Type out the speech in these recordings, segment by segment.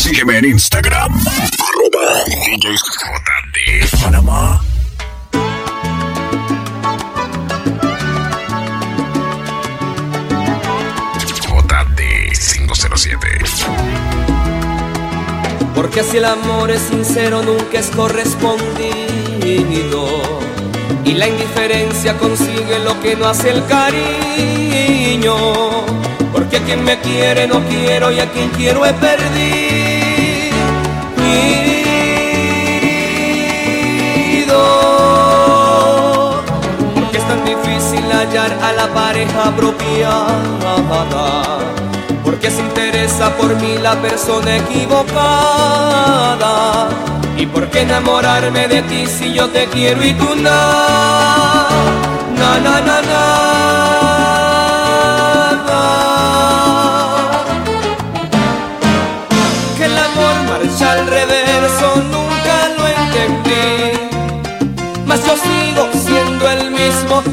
Sígueme en Instagram. Arroba Panamá. JD 507. Porque si el amor es sincero nunca es correspondido Y la indiferencia consigue lo que no hace el cariño Porque a quien me quiere no quiero y a quien quiero he perdido. Porque es tan difícil hallar a la pareja apropiada porque se interesa por mí la persona equivocada. Y por qué enamorarme de ti si yo te quiero y tú no na na na nada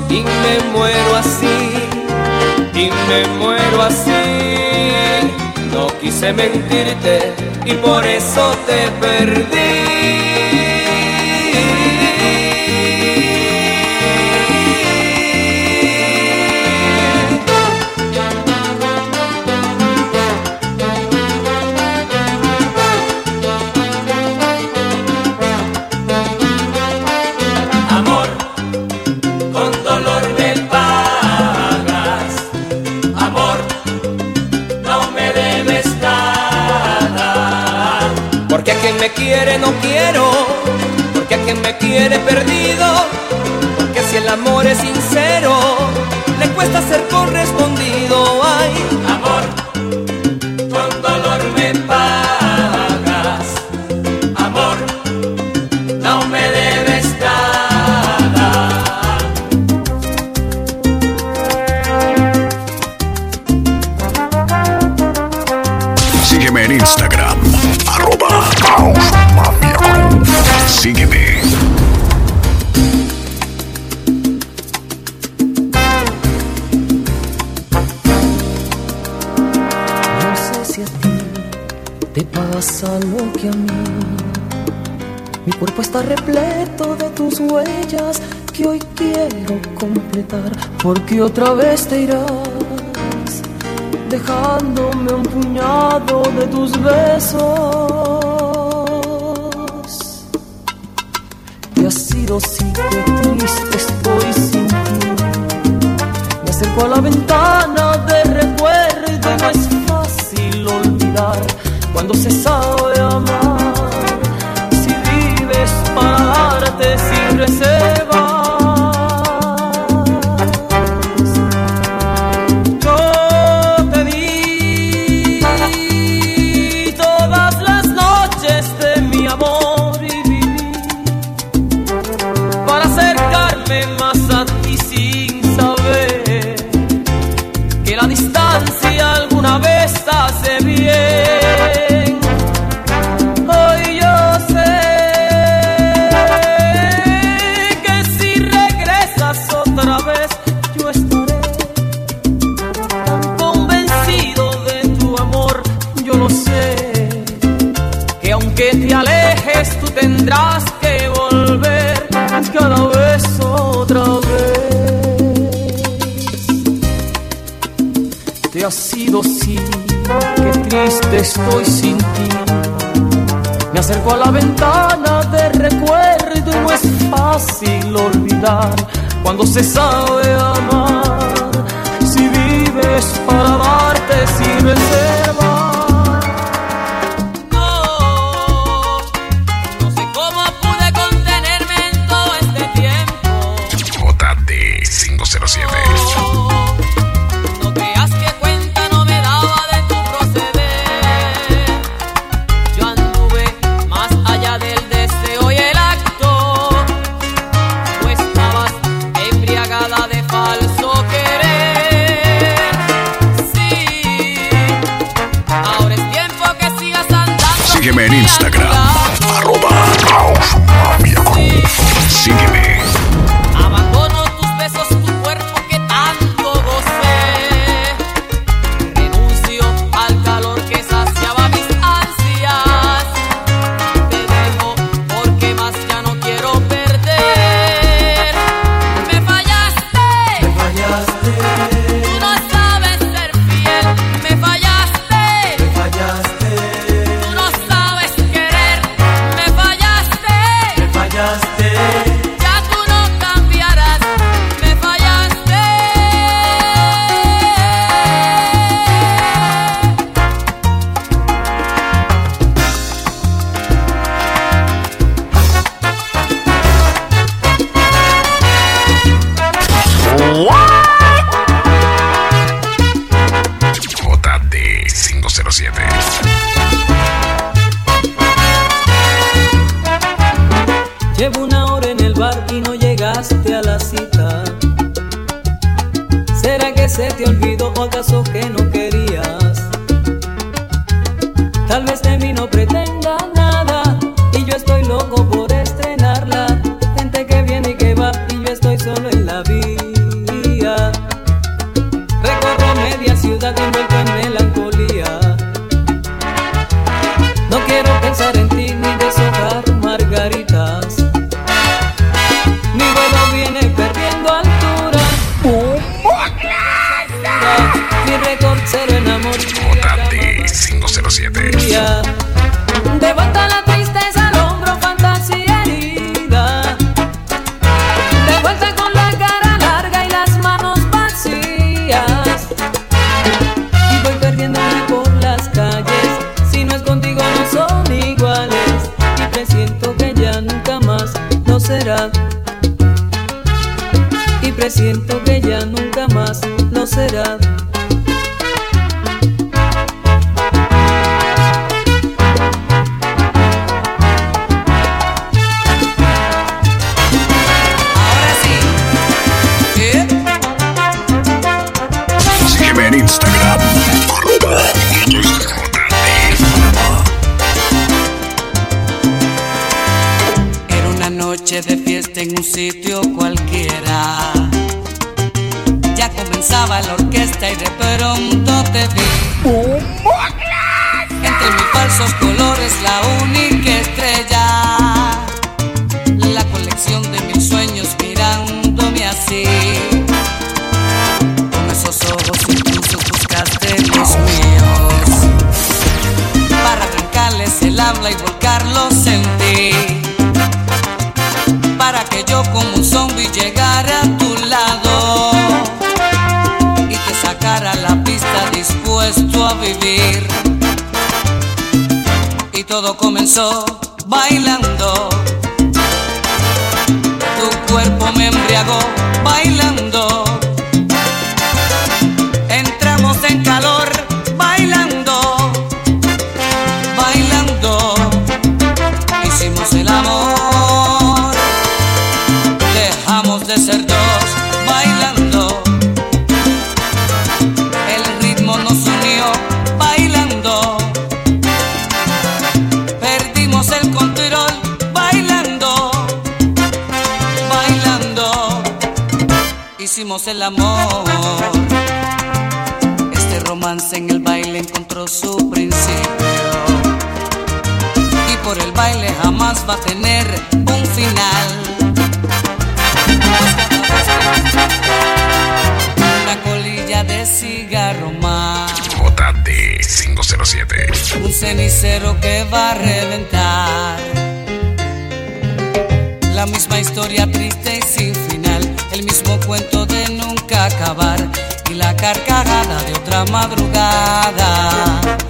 y me muero así y me muero así. No quise mentirte y por eso te perdí. No quiero, porque a quien me quiere perdido. Porque si el amor es sincero, le cuesta ser correspondido. Ay, Porque otra vez te irás, dejándome un puñado de tus besos. Y ha sido sí que triste estoy sin ti. Me acerco a la ventana de Te sido sí, que triste estoy sin ti. Me acerco a la ventana de recuerdo no es fácil olvidar cuando se sabe amar. Si vives para darte sin reserva. Se te olvidó o acaso que no querías. Tal vez de mí no pretenda De vuelta la tristeza al hombro, fantasía herida. De vuelta con la cara larga y las manos vacías. Y voy perdiéndome por las calles. Si no es contigo, no son iguales. Y presiento que ya nunca más lo será. Y presiento que ya nunca más lo será. De fiesta en un sitio llegara a tu lado y te sacara a la pista dispuesto a vivir. Y todo comenzó bailando. El amor. Este romance en el baile encontró su principio y por el baile jamás va a tener un final. Una colilla de cigarro más, JT507. un cenicero que va a reventar. La misma historia triste y sin carcajada de otra madrugada.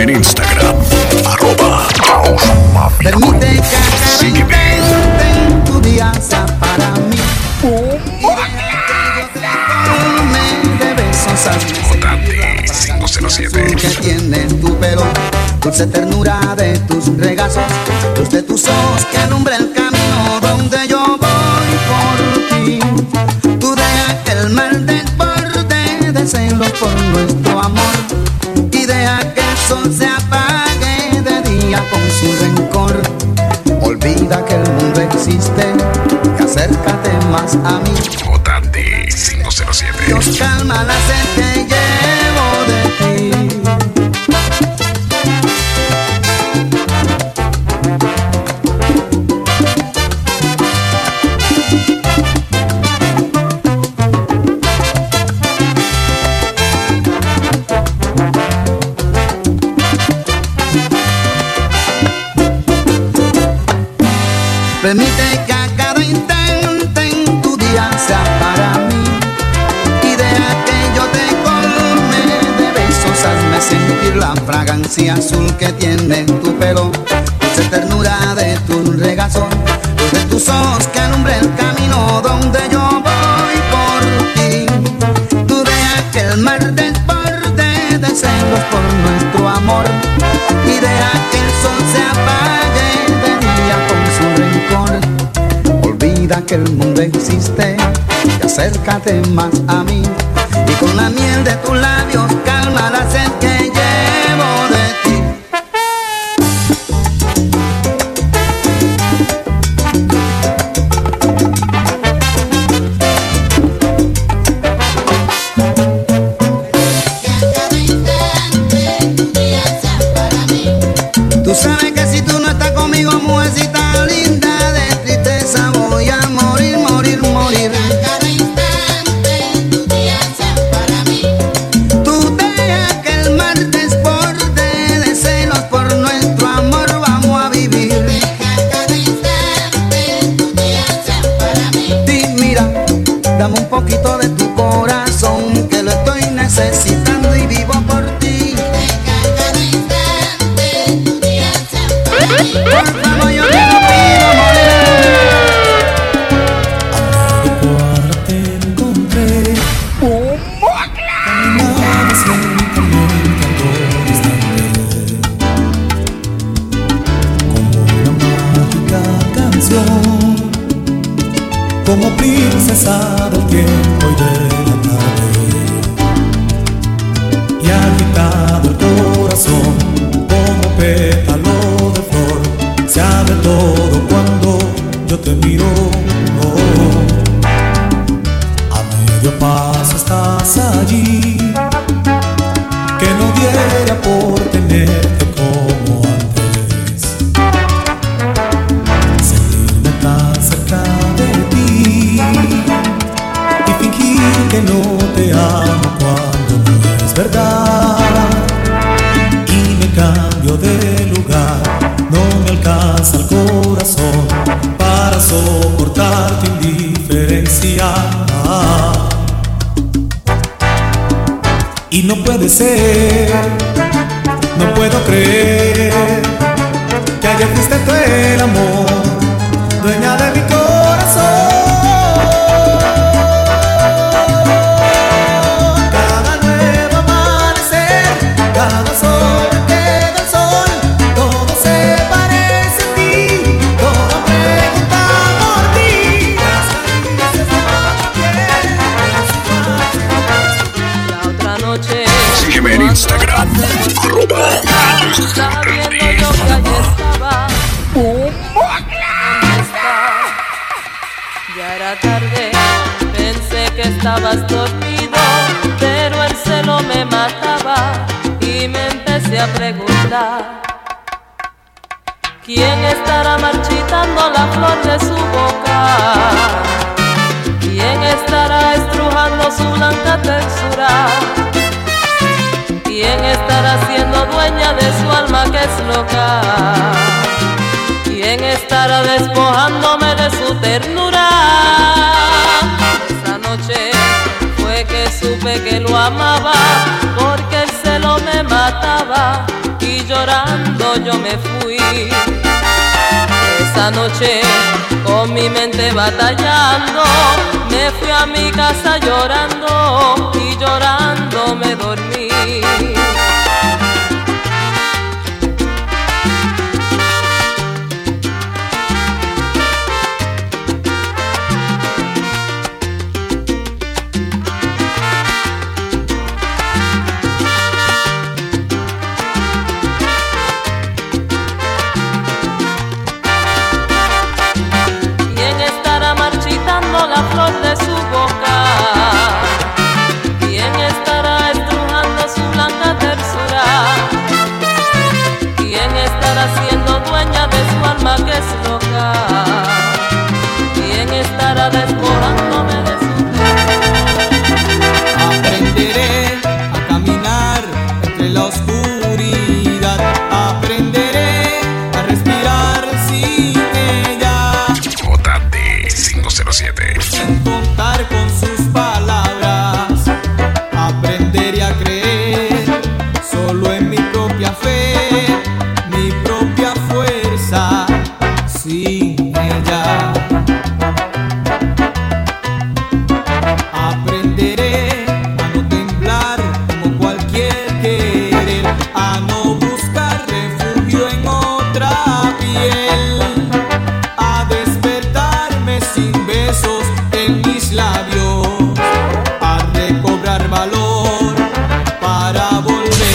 En Instagram. Arroba Mafia. Permite que Sígueme. en tu día para mí. Y deja que yo te tome de besos al JT507. que tiene tu pelo, dulce ternura de tus regazos, luz de tus ojos que alumbra el camino donde yo voy por ti. Tú deja que el mal desborde de celos por nuestro se apague de día con su rencor. Olvida que el mundo existe y acércate más a mí. JT507. Dios calma la sed fragancia azul que tiene tu pelo, dulce ternura de tu regazo, de tus ojos que alumbra el camino donde yo voy por ti. Tú de aquel mar desborde de celos por nuestro amor y deja que el sol se apague de día con su rencor. Olvida que el mundo existe y acércate más a mí y con la miel de tus labios calma la sed que necessado puedo creer que ayer fuiste tú el amor, la flor de su boca? ¿Quién estará estrujando su blanca textura? ¿Quién estará siendo dueña de su alma que es loca? ¿Quién estará despojándome de su ternura? Esa noche fue que supe que lo amaba, porque el celo me mataba y llorando yo me fui. Esa noche con mi mente batallando, me fui a mi casa llorando y llorando me dormí.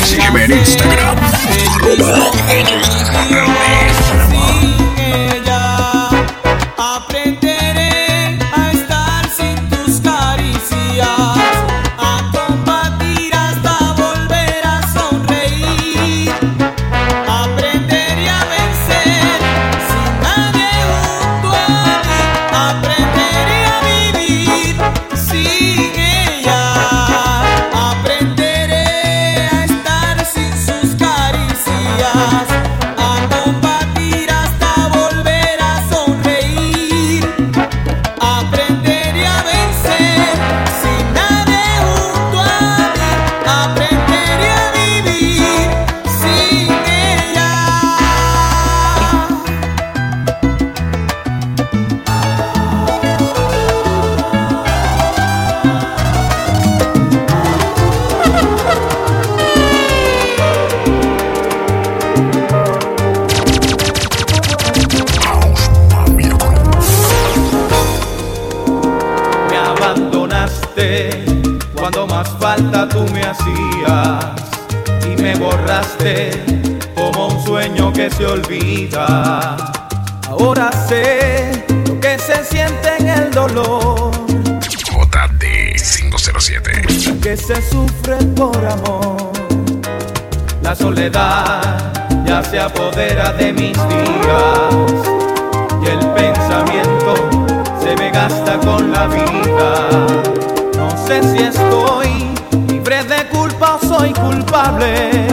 Sígueme en Instagram, arroba se olvida. Ahora sé lo que se siente en el dolor. JD 507. Que se sufre por amor. La soledad ya se apodera de mis días. Y el pensamiento se me gasta con la vida. No sé si estoy libre de culpa o soy culpable.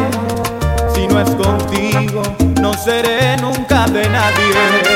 Si no es contigo no seré nunca de nadie.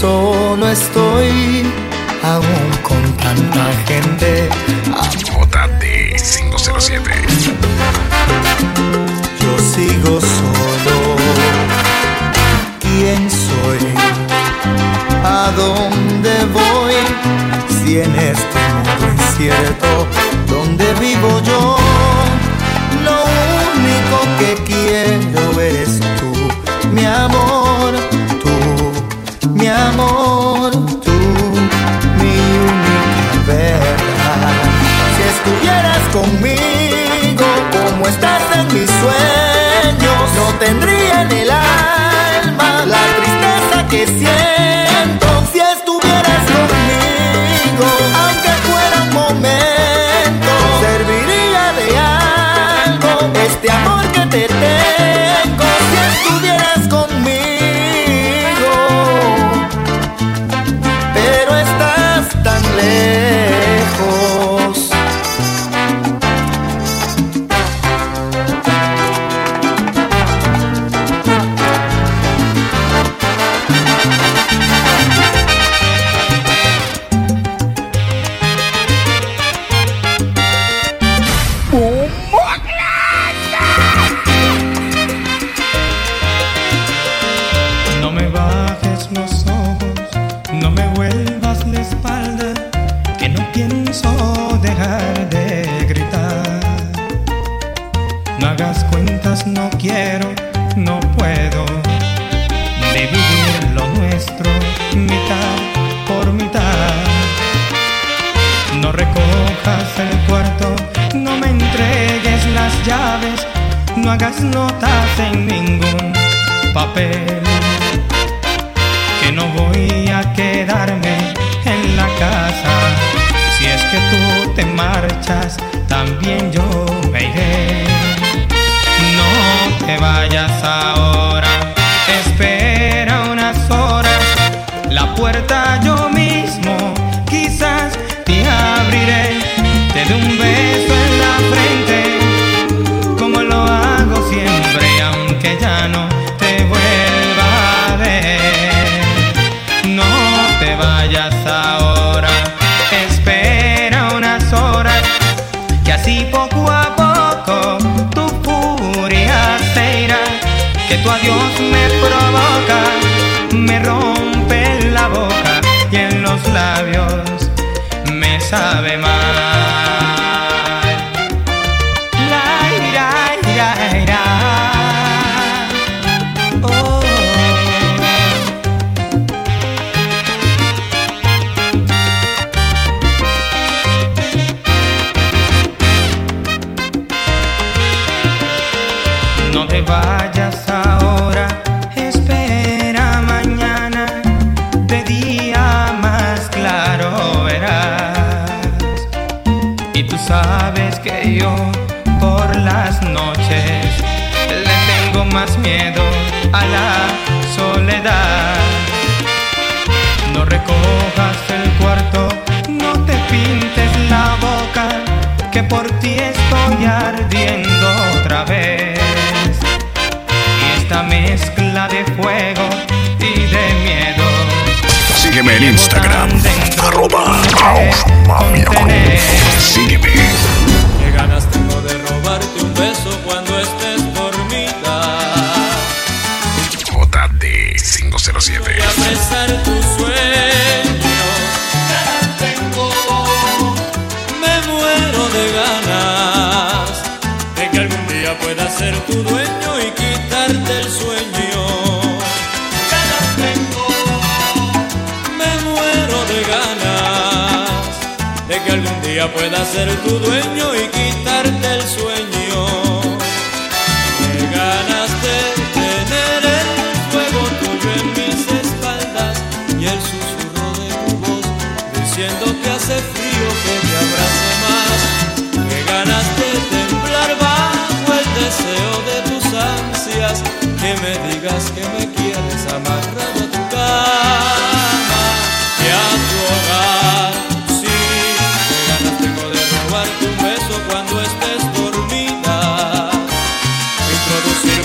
solo estoy aún con tanta gente. JT 507. Yo sigo solo. ¿Quién soy? ¿A dónde voy? Si en este mundo incierto, ¿dónde vivo yo? Lo único que quiero eres tú, mi amor. estuvieras conmigo, como estás en mis sueños, no tendría en el alma la tristeza que siento. fast. tus labios me sabe mal. yo por las noches le tengo más miedo a la soledad. No recojas el cuarto, no te pintes la boca, que por ti estoy ardiendo otra vez. Y esta mezcla de fuego y de miedo. Sígueme en Instagram, arroba Ganas tengo de robarte un beso cuando estés dormida. J 507. Voy a besar tu sueño. Tengo. Me muero de ganas de que algún día pueda ser tu dueño y quitarte el sueño. Tengo. Me muero de ganas de que algún día pueda ser tu dueño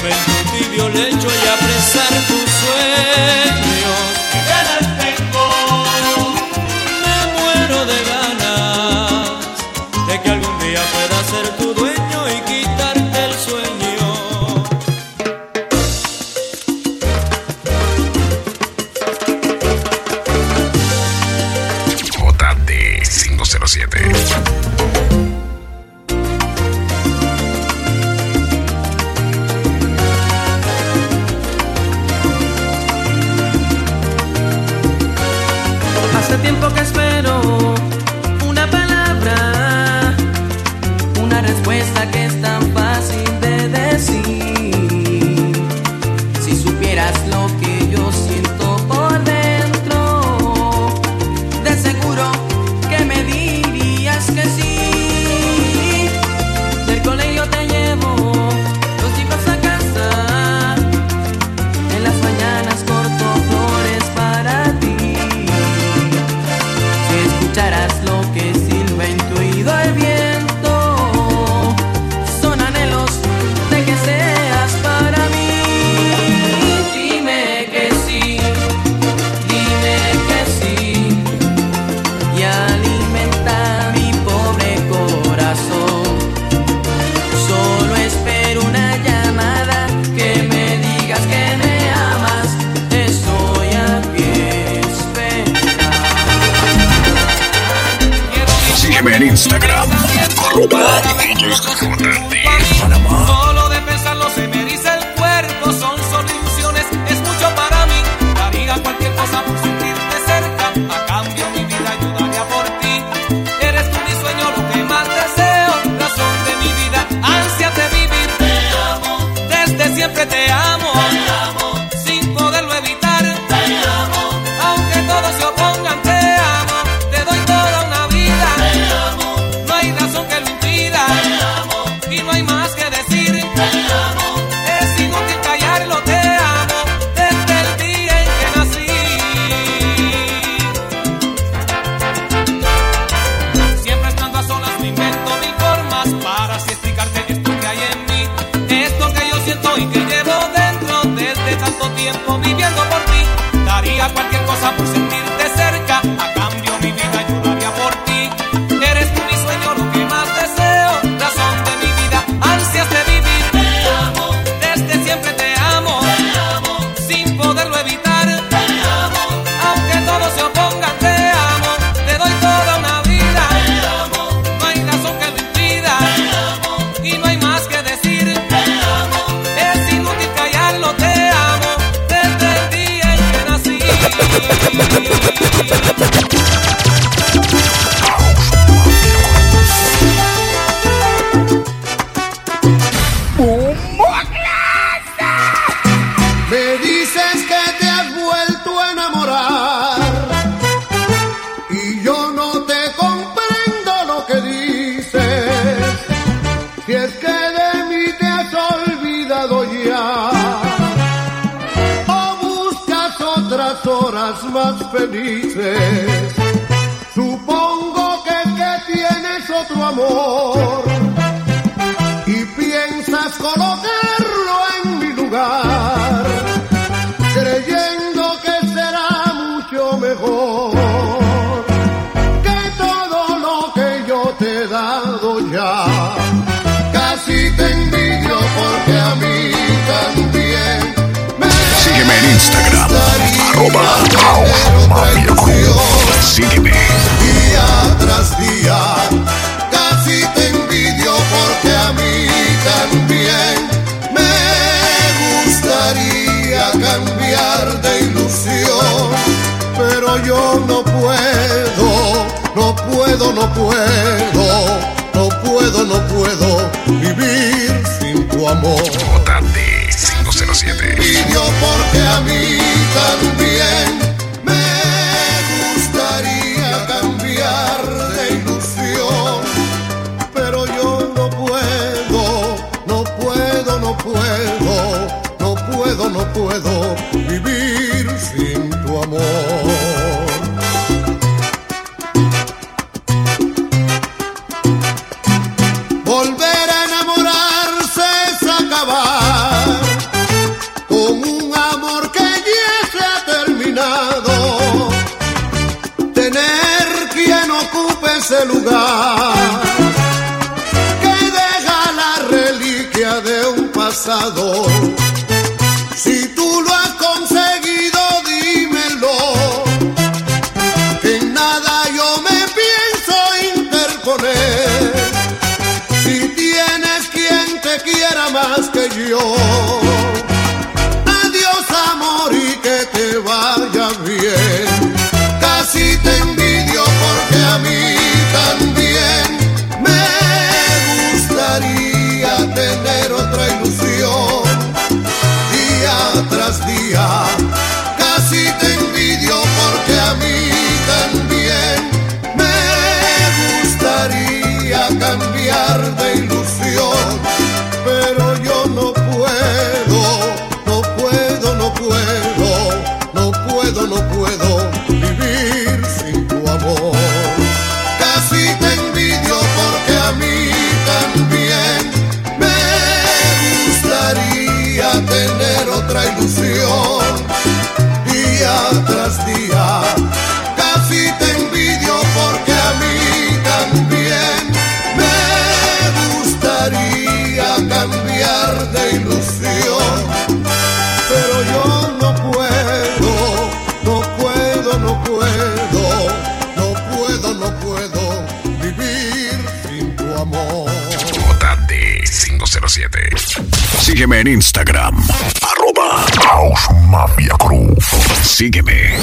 en tu tibio lecho y apresar tu sueño. te amo. cansado ya. Casi te envidio porque a mí también. Me Sígueme en Instagram, arroba Mafia Sígueme. Día tras día, casi te envidio porque a mí también me gustaría cambiar de ilusión, pero yo no puedo, no puedo, no puedo. amor. Vota 507. Y yo por Si tú lo has conseguido, dímelo. Que en nada yo me pienso interponer. Si tienes quien te quiera más que yo. Sígueme en Instagram. Arroba House Mafia Sígueme.